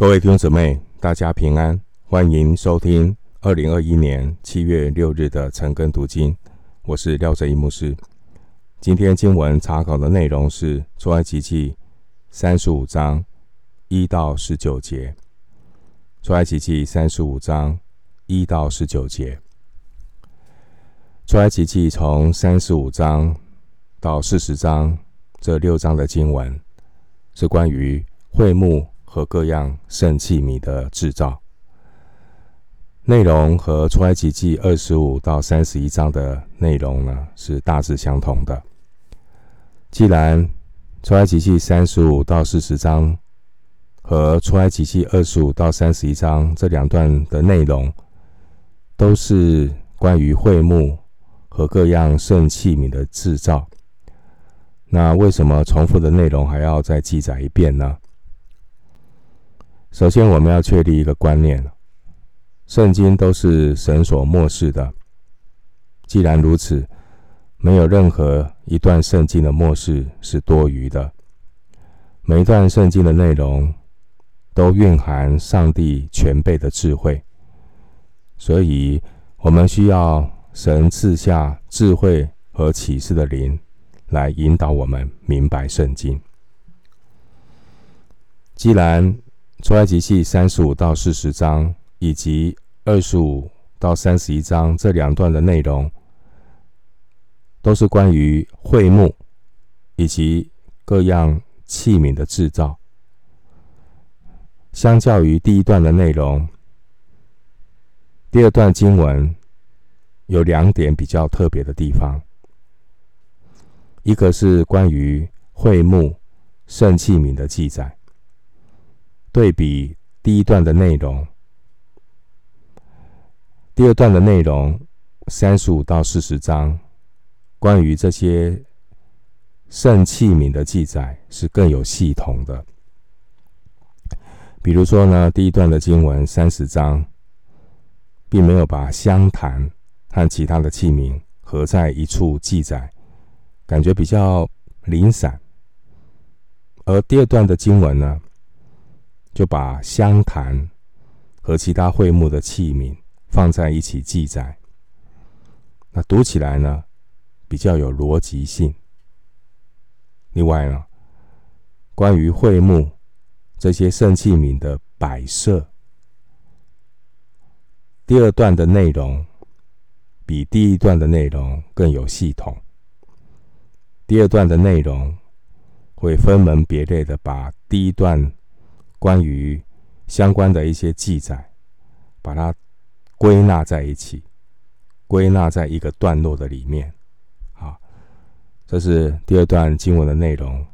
各位弟兄姊妹，大家平安，欢迎收听二零二一年七月六日的晨更读经。我是廖哲一牧师。今天经文查考的内容是出埃及记三十五章一到十九节。出埃及记三十五章一到十九节。出埃及记从三十五章到四十章这六章的经文，是关于会幕。和各样圣器皿的制造内容和出埃及记二十五到三十一章的内容呢，是大致相同的。既然出埃及记三十五到四十章和出埃及记二十五到三十一章这两段的内容都是关于会幕和各样圣器皿的制造，那为什么重复的内容还要再记载一遍呢？首先，我们要确立一个观念：圣经都是神所默示的。既然如此，没有任何一段圣经的默示是多余的。每一段圣经的内容都蕴含上帝全备的智慧，所以我们需要神赐下智慧和启示的灵来引导我们明白圣经。既然出埃及记三十五到四十章以及二十五到三十一章这两段的内容，都是关于会幕以及各样器皿的制造。相较于第一段的内容，第二段经文有两点比较特别的地方，一个是关于会幕圣器皿的记载。对比第一段的内容，第二段的内容三十五到四十章，关于这些圣器皿的记载是更有系统的。比如说呢，第一段的经文三十章，并没有把香坛和其他的器皿合在一处记载，感觉比较零散。而第二段的经文呢，就把香坛和其他会幕的器皿放在一起记载，那读起来呢，比较有逻辑性。另外呢，关于会幕这些圣器皿的摆设，第二段的内容比第一段的内容更有系统。第二段的内容会分门别类的把第一段。关于相关的一些记载，把它归纳在一起，归纳在一个段落的里面。好，这是第二段经文的内容，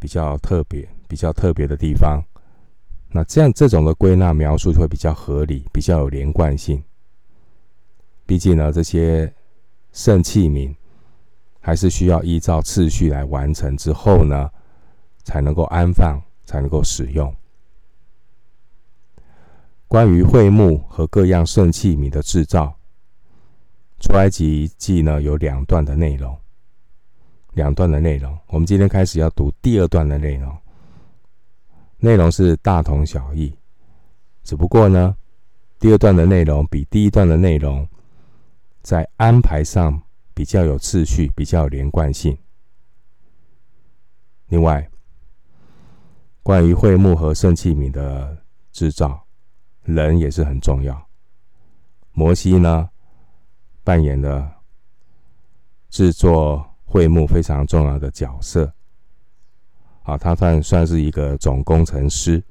比较特别、比较特别的地方。那这样这种的归纳描述会比较合理，比较有连贯性。毕竟呢，这些圣器皿还是需要依照次序来完成之后呢，才能够安放。才能够使用。关于会幕和各样圣器皿的制造，出埃及记呢有两段的内容，两段的内容。我们今天开始要读第二段的内容，内容是大同小异，只不过呢，第二段的内容比第一段的内容在安排上比较有次序，比较有连贯性。另外。关于会幕和圣器皿的制造，人也是很重要。摩西呢，扮演了制作会幕非常重要的角色。啊，他算算是一个总工程师。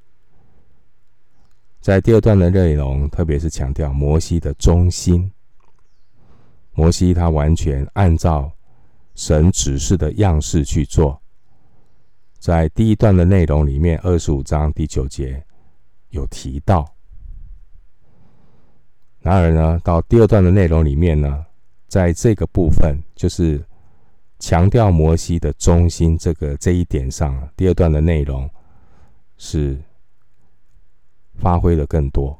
在第二段的内容，特别是强调摩西的忠心。摩西他完全按照神指示的样式去做。在第一段的内容里面，二十五章第九节有提到。然而呢，到第二段的内容里面呢，在这个部分就是强调摩西的中心这个这一点上，第二段的内容是发挥的更多，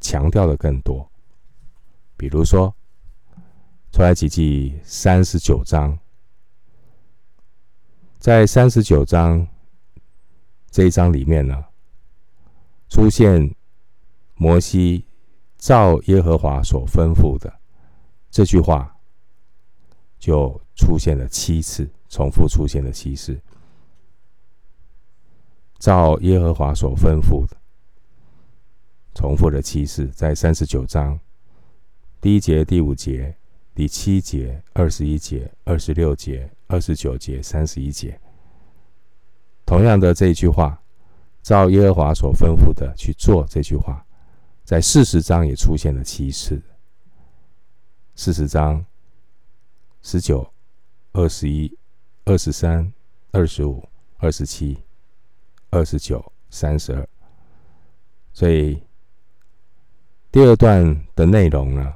强调的更多。比如说，出来几记三十九章。在三十九章这一章里面呢，出现摩西照耶和华所吩咐的这句话，就出现了七次，重复出现了七次。照耶和华所吩咐的，重复了七次，在三十九章第一节、第五节、第七节、二十一节、二十六节、二十九节、三十一节，同样的这一句话。照耶和华所吩咐的去做，这句话在四十章也出现了七次。四十章十九、二十一、二十三、二十五、二十七、二十九、三十二。所以第二段的内容呢，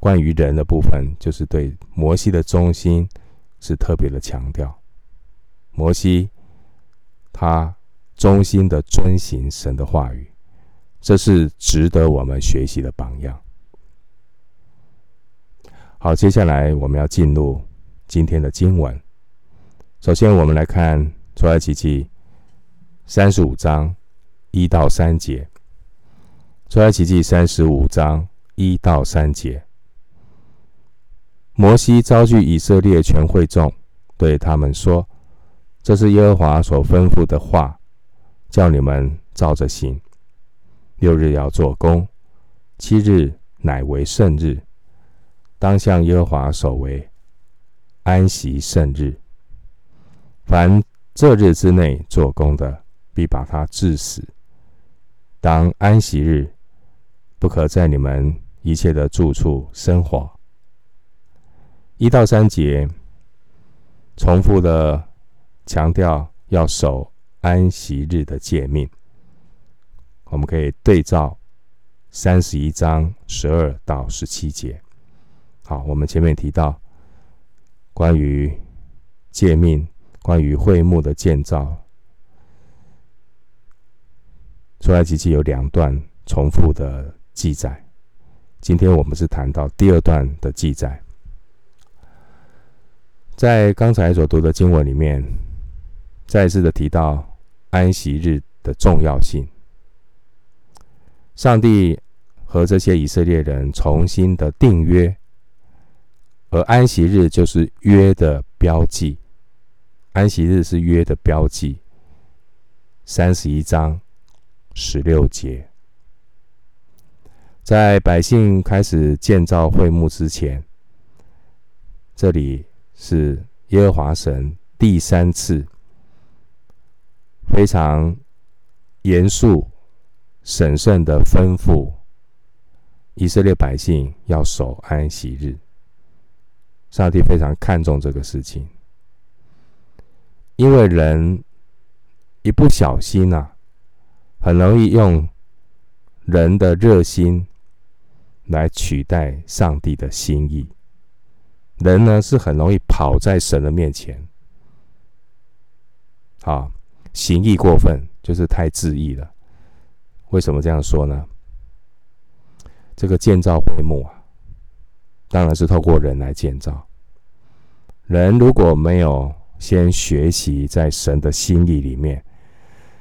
关于人的部分，就是对摩西的忠心是特别的强调。摩西他。忠心的遵行神的话语，这是值得我们学习的榜样。好，接下来我们要进入今天的经文。首先，我们来看出埃及记三十五章一到三节。出埃及记三十五章一到三节，摩西招聚以色列全会众，对他们说：“这是耶和华所吩咐的话。”叫你们照着行。六日要做工，七日乃为圣日，当向耶和华守为安息圣日。凡这日之内做工的，必把他治死。当安息日，不可在你们一切的住处生火。一到三节，重复的强调要守。安息日的诫命，我们可以对照三十一章十二到十七节。好，我们前面提到关于诫命、关于会幕的建造，出来及记有两段重复的记载。今天我们是谈到第二段的记载，在刚才所读的经文里面，再次的提到。安息日的重要性，上帝和这些以色列人重新的订约，而安息日就是约的标记。安息日是约的标记。三十一章十六节，在百姓开始建造会幕之前，这里是耶和华神第三次。非常严肃、审慎的吩咐以色列百姓要守安息日。上帝非常看重这个事情，因为人一不小心、啊，很容易用人的热心来取代上帝的心意。人呢，是很容易跑在神的面前，啊。行义过分，就是太自义了。为什么这样说呢？这个建造会幕啊，当然是透过人来建造。人如果没有先学习在神的心意里面，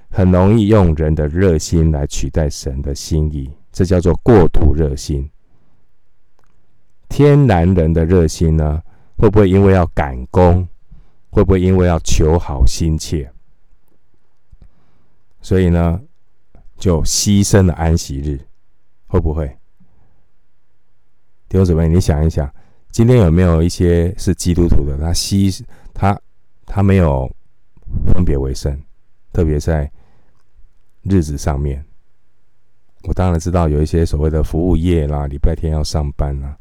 很容易用人的热心来取代神的心意，这叫做过度热心。天然人的热心呢，会不会因为要赶工，会不会因为要求好心切？所以呢，就牺牲了安息日，会不会？弟兄姊妹，你想一想，今天有没有一些是基督徒的？他牺他他没有分别为圣，特别在日子上面。我当然知道有一些所谓的服务业啦，礼拜天要上班啦。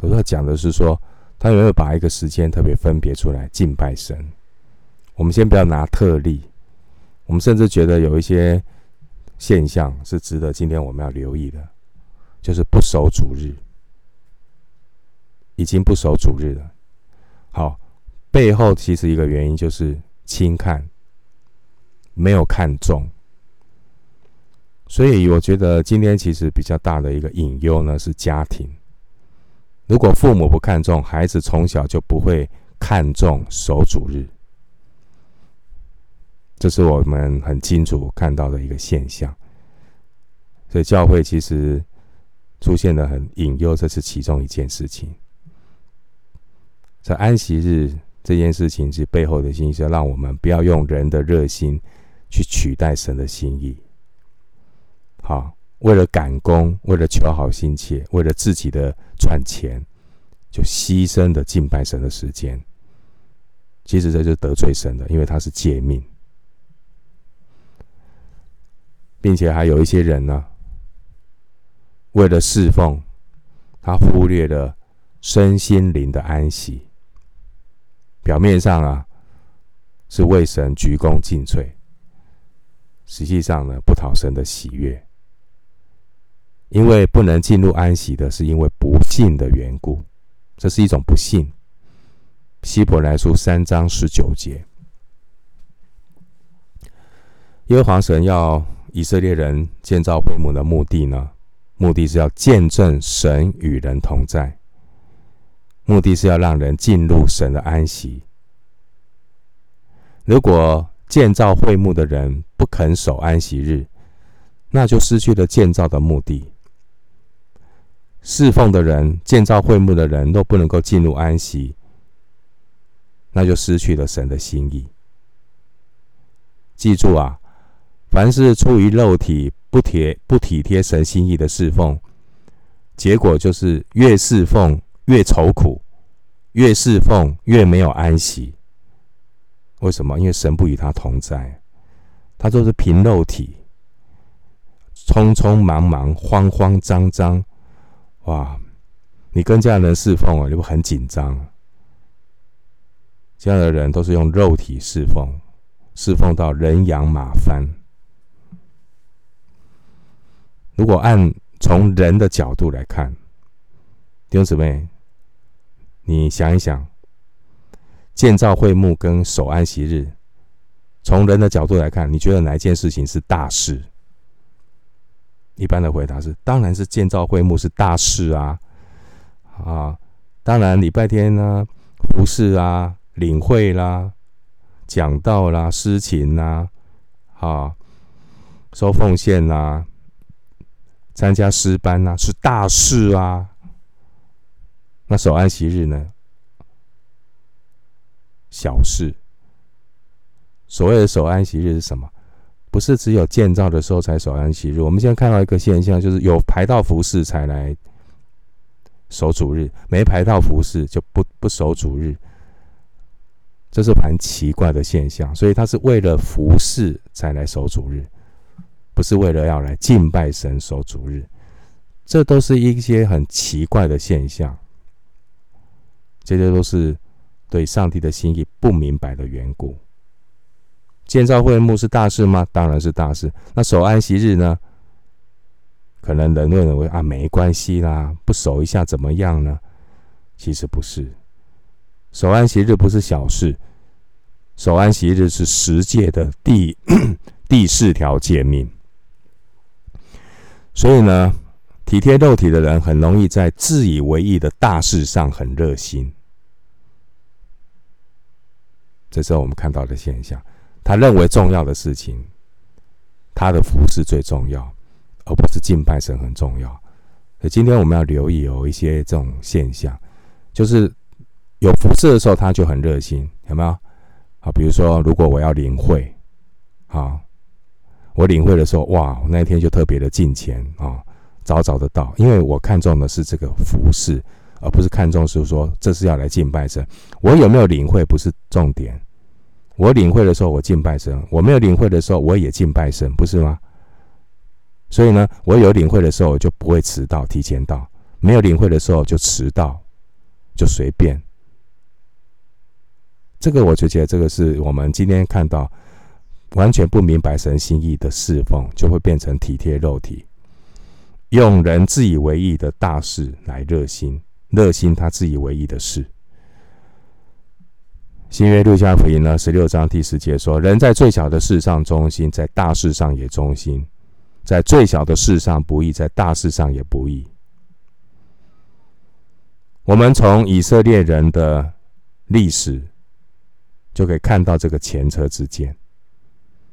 可是他讲的是说，他有没有把一个时间特别分别出来敬拜神？我们先不要拿特例。我们甚至觉得有一些现象是值得今天我们要留意的，就是不守主日，已经不守主日了。好，背后其实一个原因就是轻看，没有看重。所以我觉得今天其实比较大的一个隐忧呢，是家庭。如果父母不看重，孩子从小就不会看重守主日。这是我们很清楚看到的一个现象，所以教会其实出现的很隐忧，这是其中一件事情。在安息日这件事情，是背后的心意是要让我们不要用人的热心去取代神的心意。好，为了赶工，为了求好心切，为了自己的赚钱，就牺牲的敬拜神的时间。其实这就是得罪神的，因为他是诫命，并且还有一些人呢，为了侍奉，他忽略了身心灵的安息。表面上啊，是为神鞠躬尽瘁，实际上呢，不讨神的喜悦。因为不能进入安息的，是因为不信的缘故，这是一种不信。希伯来书三章十九节，耶和华神要以色列人建造会幕的目的呢，目的是要见证神与人同在。目的是要让人进入神的安息。如果建造会幕的人不肯守安息日，那就失去了建造的目的。侍奉的人、建造会幕的人都不能够进入安息，那就失去了神的心意。记住啊，凡是出于肉体、不贴不体贴神心意的侍奉，结果就是越侍奉。越愁苦，越侍奉越没有安息。为什么？因为神不与他同在，他都是凭肉体，匆匆忙忙、慌慌张张。哇！你跟这样的人侍奉啊，你会很紧张。这样的人都是用肉体侍奉，侍奉到人仰马翻。如果按从人的角度来看，弟兄姊妹。你想一想，建造会幕跟守安息日，从人的角度来看，你觉得哪一件事情是大事？一般的回答是，当然是建造会幕是大事啊！啊，当然礼拜天呢，服饰啊，领会啦，讲道啦，诗琴啦，啊，收奉献啦，参加诗班呐，是大事啊！那守安息日呢？小事。所谓的守安息日是什么？不是只有建造的时候才守安息日。我们现在看到一个现象，就是有排到服饰才来守主日，没排到服饰就不不守主日。这是蛮奇怪的现象。所以他是为了服事才来守主日，不是为了要来敬拜神守主日。这都是一些很奇怪的现象。这些都是对上帝的心意不明白的缘故。建造会幕是大事吗？当然是大事。那守安息日呢？可能人认为啊，没关系啦，不守一下怎么样呢？其实不是，守安息日不是小事，守安息日是十诫的第 第四条诫命。所以呢，体贴肉体的人很容易在自以为意的大事上很热心。这是我们看到的现象。他认为重要的事情，他的服饰最重要，而不是敬拜神很重要。所以今天我们要留意有一些这种现象，就是有服饰的时候他就很热心，有没有？啊，比如说如果我要领会，啊，我领会的时候，哇，我那天就特别的敬虔啊，早早的到，因为我看重的是这个服饰。而不是看重是说，这是要来敬拜神，我有没有领会不是重点。我领会的时候我敬拜神，我没有领会的时候我也敬拜神，不是吗？所以呢，我有领会的时候我就不会迟到，提前到；没有领会的时候就迟到，就随便。这个我就觉得这个是我们今天看到完全不明白神心意的侍奉，就会变成体贴肉体，用人自以为意的大事来热心。热心他自以为意的事。新约路加福音呢，十六章第十节说：“人在最小的事上忠心，在大事上也忠心；在最小的事上不义，在大事上也不义。”我们从以色列人的历史就可以看到这个前车之鉴。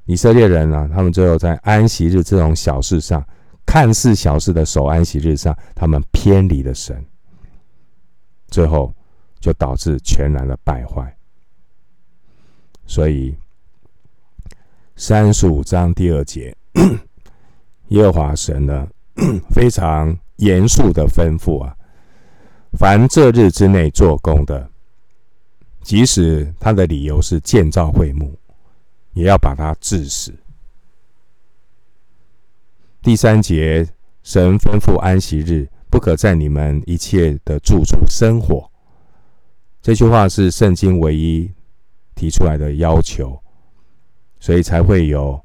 以色列人呢、啊，他们最后在安息日这种小事上看似小事的守安息日上，他们偏离了神，最后就导致全然的败坏。所以三十五章第二节，耶和华神呢 非常严肃的吩咐啊，凡这日之内做工的，即使他的理由是建造会幕，也要把他治死。第三节，神吩咐安息日不可在你们一切的住处生火。这句话是圣经唯一提出来的要求，所以才会有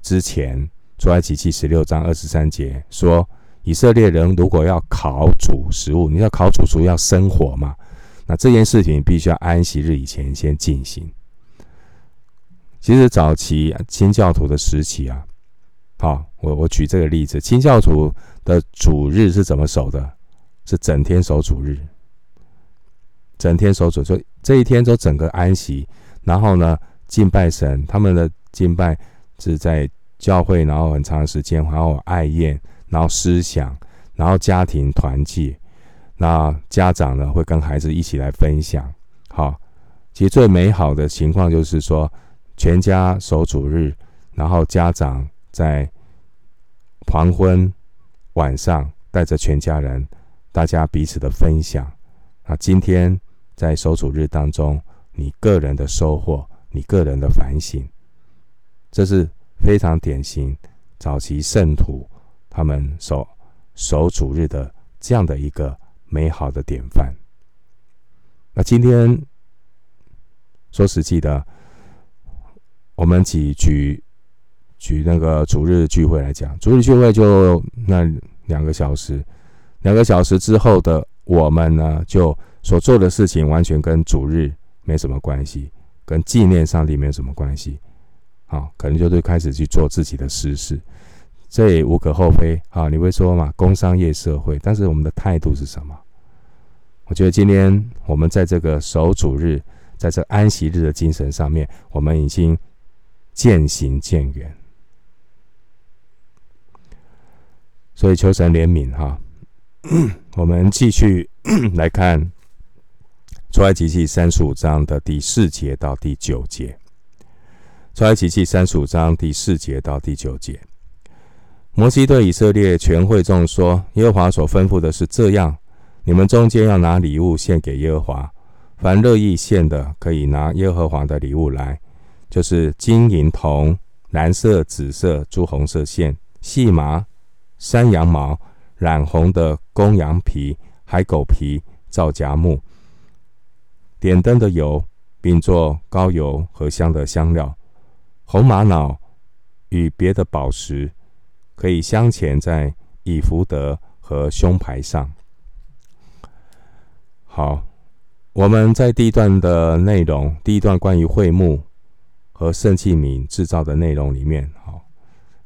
之前出埃及记十六章二十三节说，以色列人如果要烤煮食物，你要烤煮食要生火嘛？那这件事情必须要安息日以前先进行。其实早期清教徒的时期啊。好，我我举这个例子，清教徒的主日是怎么守的？是整天守主日，整天守主，就这一天都整个安息。然后呢，敬拜神，他们的敬拜是在教会，然后很长时间，然后爱宴，然后思想，然后家庭团聚。那家长呢会跟孩子一起来分享。好，其实最美好的情况就是说，全家守主日，然后家长。在黄昏晚上，带着全家人，大家彼此的分享。啊，今天在守主日当中，你个人的收获，你个人的反省，这是非常典型早期圣徒他们守守主日的这样的一个美好的典范。那今天说实际的，我们几举。举那个主日聚会来讲，主日聚会就那两个小时，两个小时之后的我们呢，就所做的事情完全跟主日没什么关系，跟纪念上帝没什么关系，啊，可能就会开始去做自己的私事，这也无可厚非啊。你会说嘛，工商业社会，但是我们的态度是什么？我觉得今天我们在这个守主日，在这安息日的精神上面，我们已经渐行渐远。所以求神怜悯哈，我们继续 来看出埃及记三十五章的第四节到第九节。出埃及记三十五章第四节到第九节，摩西对以色列全会众说：“耶和华所吩咐的是这样，你们中间要拿礼物献给耶和华，凡乐意献的，可以拿耶和华的礼物来，就是金银铜、蓝色、紫色、朱红色线、细麻。”山羊毛、染红的公羊皮、海狗皮、皂荚木、点灯的油，并做高油和香的香料，红玛瑙与别的宝石，可以镶嵌在以福德和胸牌上。好，我们在第一段的内容，第一段关于会幕和圣器皿制造的内容里面，好，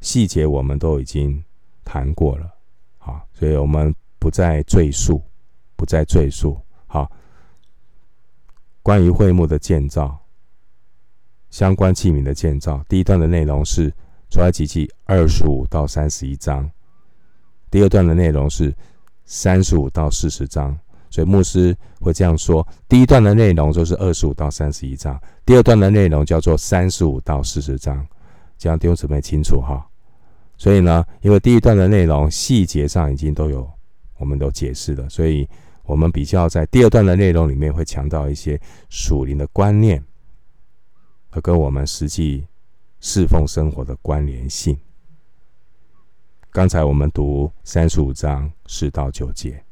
细节我们都已经。谈过了，好，所以我们不再赘述，不再赘述。好，关于会幕的建造，相关器皿的建造，第一段的内容是出埃及记二十五到三十一章，第二段的内容是三十五到四十章。所以牧师会这样说：第一段的内容就是二十五到三十一章，第二段的内容叫做三十五到四十章，这样弟兄姊妹清楚哈。所以呢，因为第一段的内容细节上已经都有，我们都解释了，所以我们比较在第二段的内容里面会强调一些属灵的观念和跟我们实际侍奉生活的关联性。刚才我们读三十五章四到九节，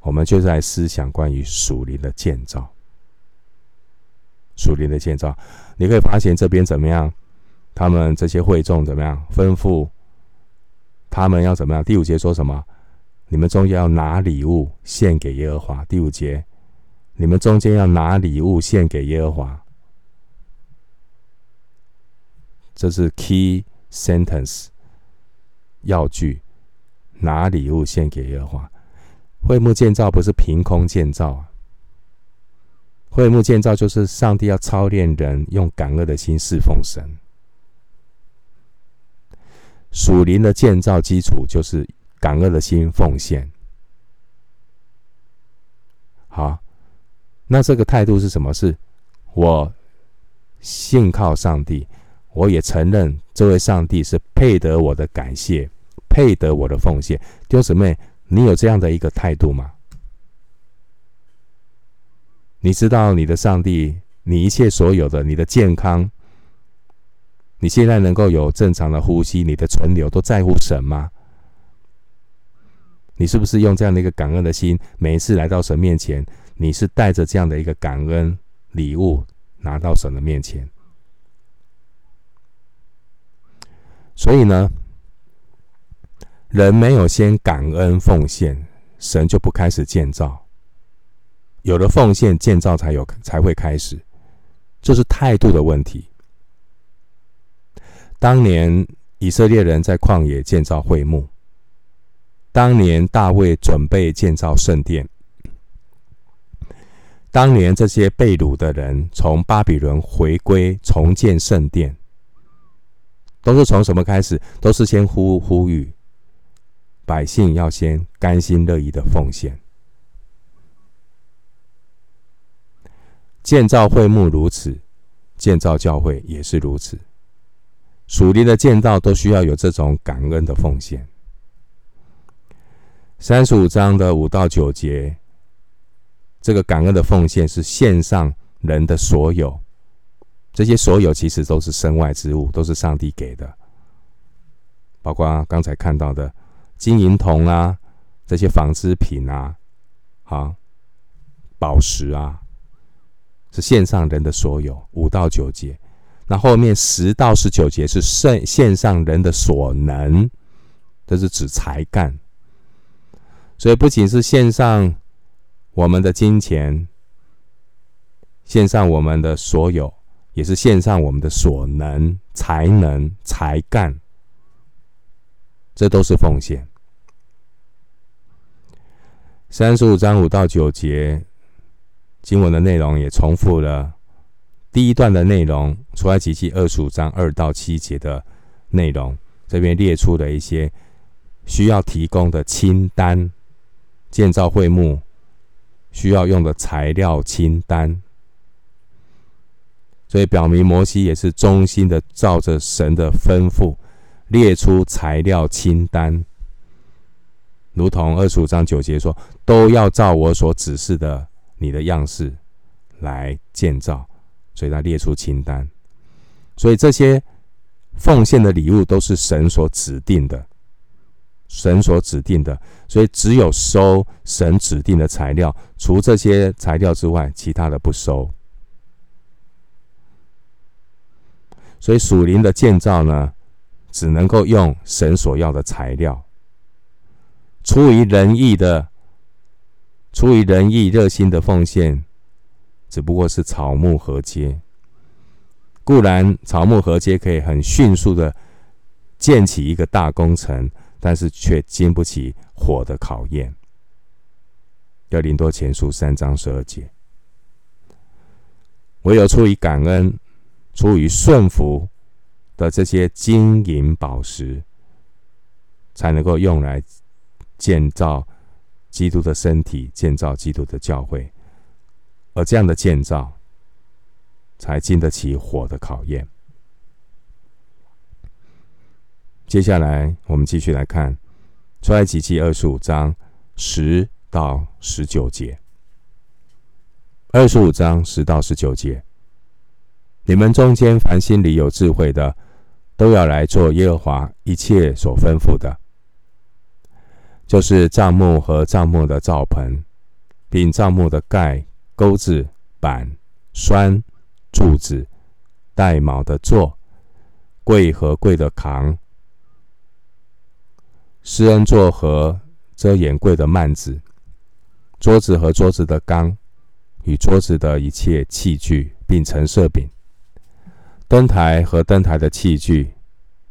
我们就在思想关于属灵的建造，属灵的建造，你可以发现这边怎么样？他们这些会众怎么样？吩咐他们要怎么样？第五节说什么？你们中间要拿礼物献给耶和华。第五节，你们中间要拿礼物献给耶和华。这是 key sentence 要句，拿礼物献给耶和华。会幕建造不是凭空建造，会幕建造就是上帝要操练人用感恩的心侍奉神。属灵的建造基础就是感恩的心奉献。好，那这个态度是什么？是我信靠上帝，我也承认这位上帝是配得我的感谢，配得我的奉献。弟兄姊妹，你有这样的一个态度吗？你知道你的上帝，你一切所有的，你的健康，你现在能够有正常的呼吸，你的存留都在乎神吗？你是不是用这样的一个感恩的心，每一次来到神面前，你是带着这样的一个感恩礼物拿到神的面前？所以呢，人没有先感恩奉献，神就不开始建造。有了奉献，建造才有才会开始，这是态度的问题。当年以色列人在旷野建造会幕，当年大卫准备建造圣殿，当年这些被掳的人从巴比伦回归重建圣殿，都是从什么开始？都是先呼呼吁百姓要先甘心乐意的奉献。建造会幕如此，建造教会也是如此。属灵的建造都需要有这种感恩的奉献。三十五章的五到九节，这个感恩的奉献是献上人的所有，这些所有其实都是身外之物，都是上帝给的，包括刚才看到的金银铜啊，这些纺织品啊，好，宝石啊。是献上人的所有，五到九节，那后面十到十九节是献献上人的所能，这是指才干。所以不仅是献上我们的金钱，献上我们的所有，也是献上我们的所能、才能、才干，这都是奉献。三十五章五到九节。经文的内容也重复了第一段的内容，出埃及记二十五章二到七节的内容，这边列出了一些需要提供的清单，建造会幕需要用的材料清单，所以表明摩西也是忠心的照着神的吩咐列出材料清单，如同二十五章九节说，都要照我所指示的。你的样式来建造，所以他列出清单。所以这些奉献的礼物都是神所指定的，神所指定的。所以只有收神指定的材料，除这些材料之外，其他的不收。所以属灵的建造呢，只能够用神所要的材料，出于仁义的。出于仁义、热心的奉献，只不过是草木合接。固然草木合接可以很迅速的建起一个大工程，但是却经不起火的考验。要林多前书三章十二节，唯有出于感恩、出于顺服的这些金银宝石，才能够用来建造。基督的身体，建造基督的教会，而这样的建造才经得起火的考验。接下来，我们继续来看出埃及记二十五章十到十九节。二十五章十到十九节，你们中间凡心里有智慧的，都要来做耶和华一切所吩咐的。就是帐幕和帐幕的罩盆，并帐幕的盖、钩子、板、栓、柱子、带卯的座、柜和柜的扛、施恩座和遮掩柜的幔子、桌子和桌子的缸与桌子的一切器具，并陈设饼、灯台和灯台的器具、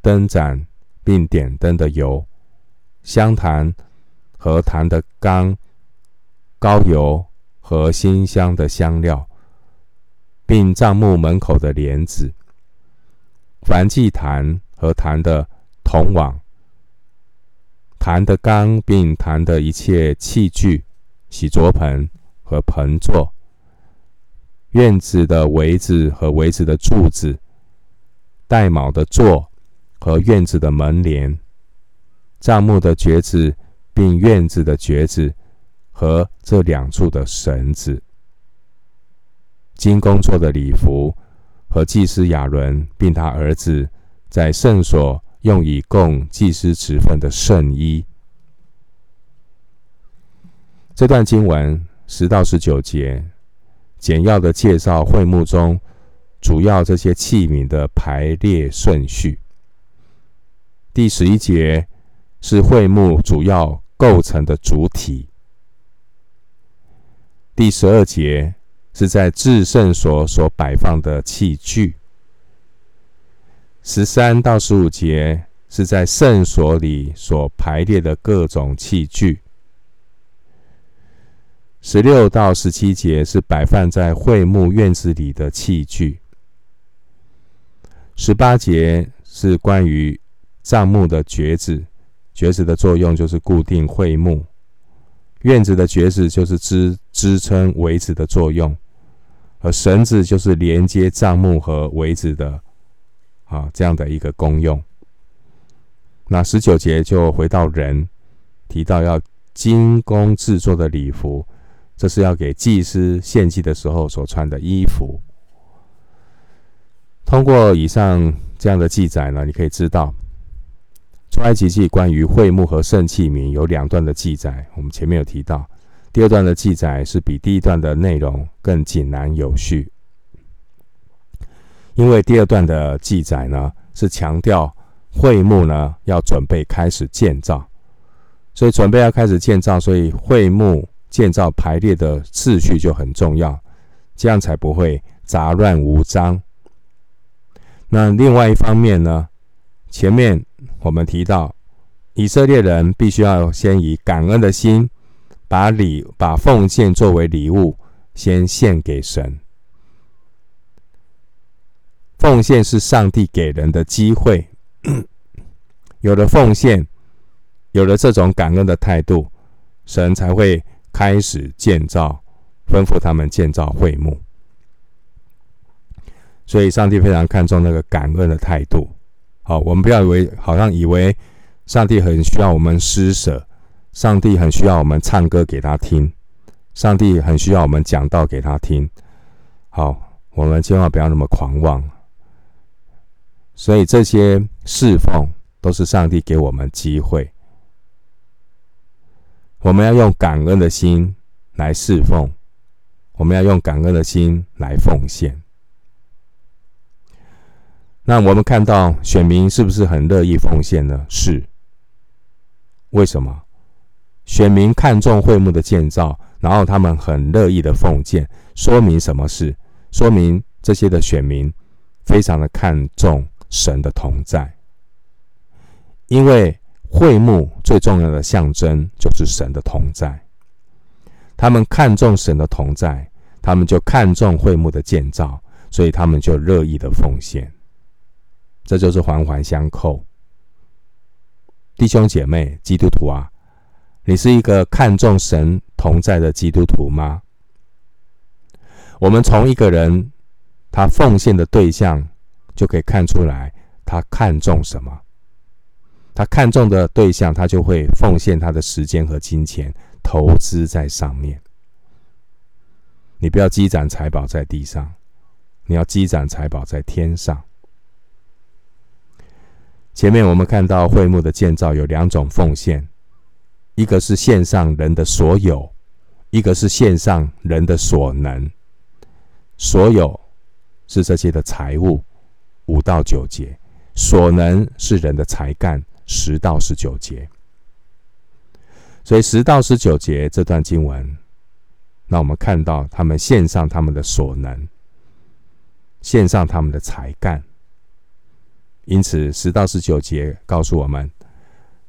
灯盏，并点灯的油。香坛和坛的缸、膏油和馨香的香料，并帐幕门口的帘子；燔祭坛和坛的铜网、坛的缸，并坛的一切器具、洗濯盆和盆座。院子的围子和围子的柱子，带卯的座和院子的门帘，帐幕的橛子，并院子的橛子和这两处的绳子，金工作的礼服和祭司亚伦并他儿子在圣所用以供祭司职分的圣衣。这段经文十到十九节。简要的介绍会幕中主要这些器皿的排列顺序。第十一节是会幕主要构成的主体。第十二节是在至圣所所摆放的器具。十三到十五节是在圣所里所排列的各种器具。十六到十七节是摆放在会幕院子里的器具。十八节是关于帐幕的橛子，橛子的作用就是固定会幕，院子的橛子就是支支撑围子的作用，而绳子就是连接帐幕和围子的啊这样的一个功用。那十九节就回到人，提到要精工制作的礼服。这是要给祭司献祭的时候所穿的衣服。通过以上这样的记载呢，你可以知道，出埃及记关于会幕和圣器皿有两段的记载。我们前面有提到，第二段的记载是比第一段的内容更井然有序，因为第二段的记载呢是强调会幕呢要准备开始建造，所以准备要开始建造，所以会幕。建造排列的次序就很重要，这样才不会杂乱无章。那另外一方面呢，前面我们提到，以色列人必须要先以感恩的心，把礼、把奉献作为礼物，先献给神。奉献是上帝给人的机会，有了奉献，有了这种感恩的态度，神才会。开始建造，吩咐他们建造会幕，所以上帝非常看重那个感恩的态度。好，我们不要以为好像以为上帝很需要我们施舍，上帝很需要我们唱歌给他听，上帝很需要我们讲道给他听。好，我们千万不要那么狂妄。所以这些侍奉都是上帝给我们机会。我们要用感恩的心来侍奉，我们要用感恩的心来奉献。那我们看到选民是不是很乐意奉献呢？是。为什么？选民看重会幕的建造，然后他们很乐意的奉献，说明什么事？说明这些的选民非常的看重神的同在，因为。会幕最重要的象征就是神的同在。他们看重神的同在，他们就看重会幕的建造，所以他们就乐意的奉献。这就是环环相扣。弟兄姐妹，基督徒啊，你是一个看重神同在的基督徒吗？我们从一个人他奉献的对象就可以看出来，他看重什么。他看重的对象，他就会奉献他的时间和金钱投资在上面。你不要积攒财宝在地上，你要积攒财宝在天上。前面我们看到会幕的建造有两种奉献，一个是献上人的所有，一个是献上人的所能。所有是这些的财物，五到九节；所能是人的才干。十到十九节，所以十到十九节这段经文，那我们看到他们献上他们的所能，献上他们的才干。因此，十到十九节告诉我们，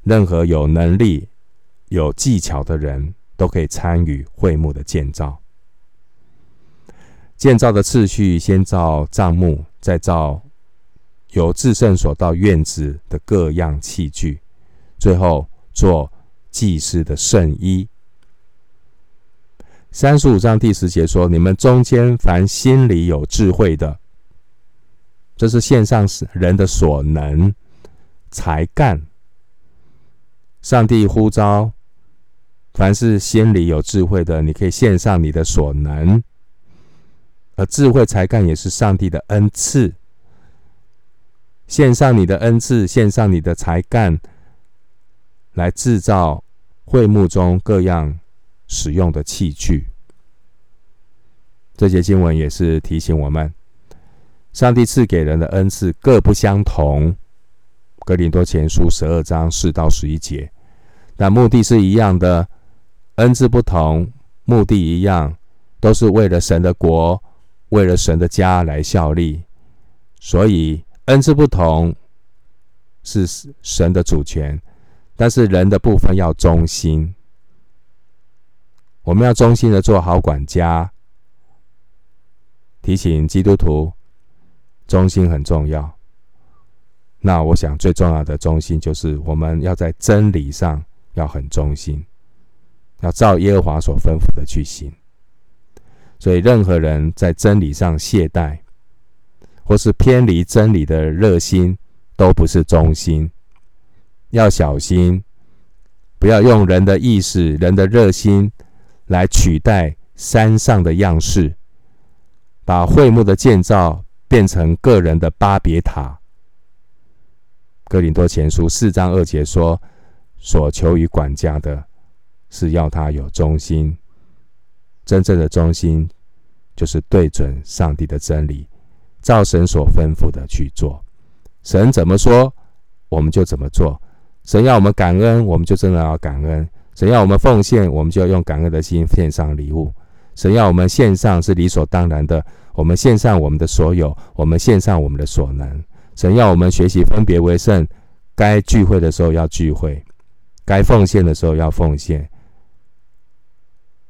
任何有能力、有技巧的人都可以参与会幕的建造。建造的次序，先造帐幕，再造由至圣所到院子的各样器具，最后做祭司的圣衣。三十五章第十节说：“你们中间凡心里有智慧的，这是献上人的所能、才干。上帝呼召，凡是心里有智慧的，你可以献上你的所能，而智慧才干也是上帝的恩赐。”献上你的恩赐，献上你的才干，来制造会幕中各样使用的器具。这节经文也是提醒我们，上帝赐给人的恩赐各不相同。格林多前书十二章四到十一节，但目的是一样的，恩赐不同，目的一样，都是为了神的国，为了神的家来效力。所以。恩赐不同，是神的主权，但是人的部分要忠心。我们要忠心的做好管家。提醒基督徒，忠心很重要。那我想最重要的忠心，就是我们要在真理上要很忠心，要照耶和华所吩咐的去行。所以，任何人在真理上懈怠，或是偏离真理的热心，都不是忠心。要小心，不要用人的意识、人的热心来取代山上的样式，把会幕的建造变成个人的巴别塔。哥林多前书四章二节说：“所求于管家的，是要他有忠心。真正的忠心，就是对准上帝的真理。”照神所吩咐的去做，神怎么说，我们就怎么做。神要我们感恩，我们就真的要感恩；神要我们奉献，我们就要用感恩的心献上礼物。神要我们献上是理所当然的，我们献上我们的所有，我们献上我们的所能。神要我们学习分别为圣，该聚会的时候要聚会，该奉献的时候要奉献，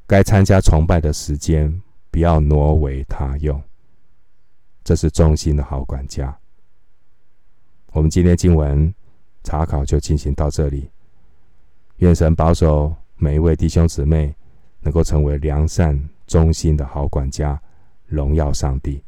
该参加崇拜的时间不要挪为他用。这是忠心的好管家。我们今天经文查考就进行到这里。愿神保守每一位弟兄姊妹，能够成为良善忠心的好管家，荣耀上帝。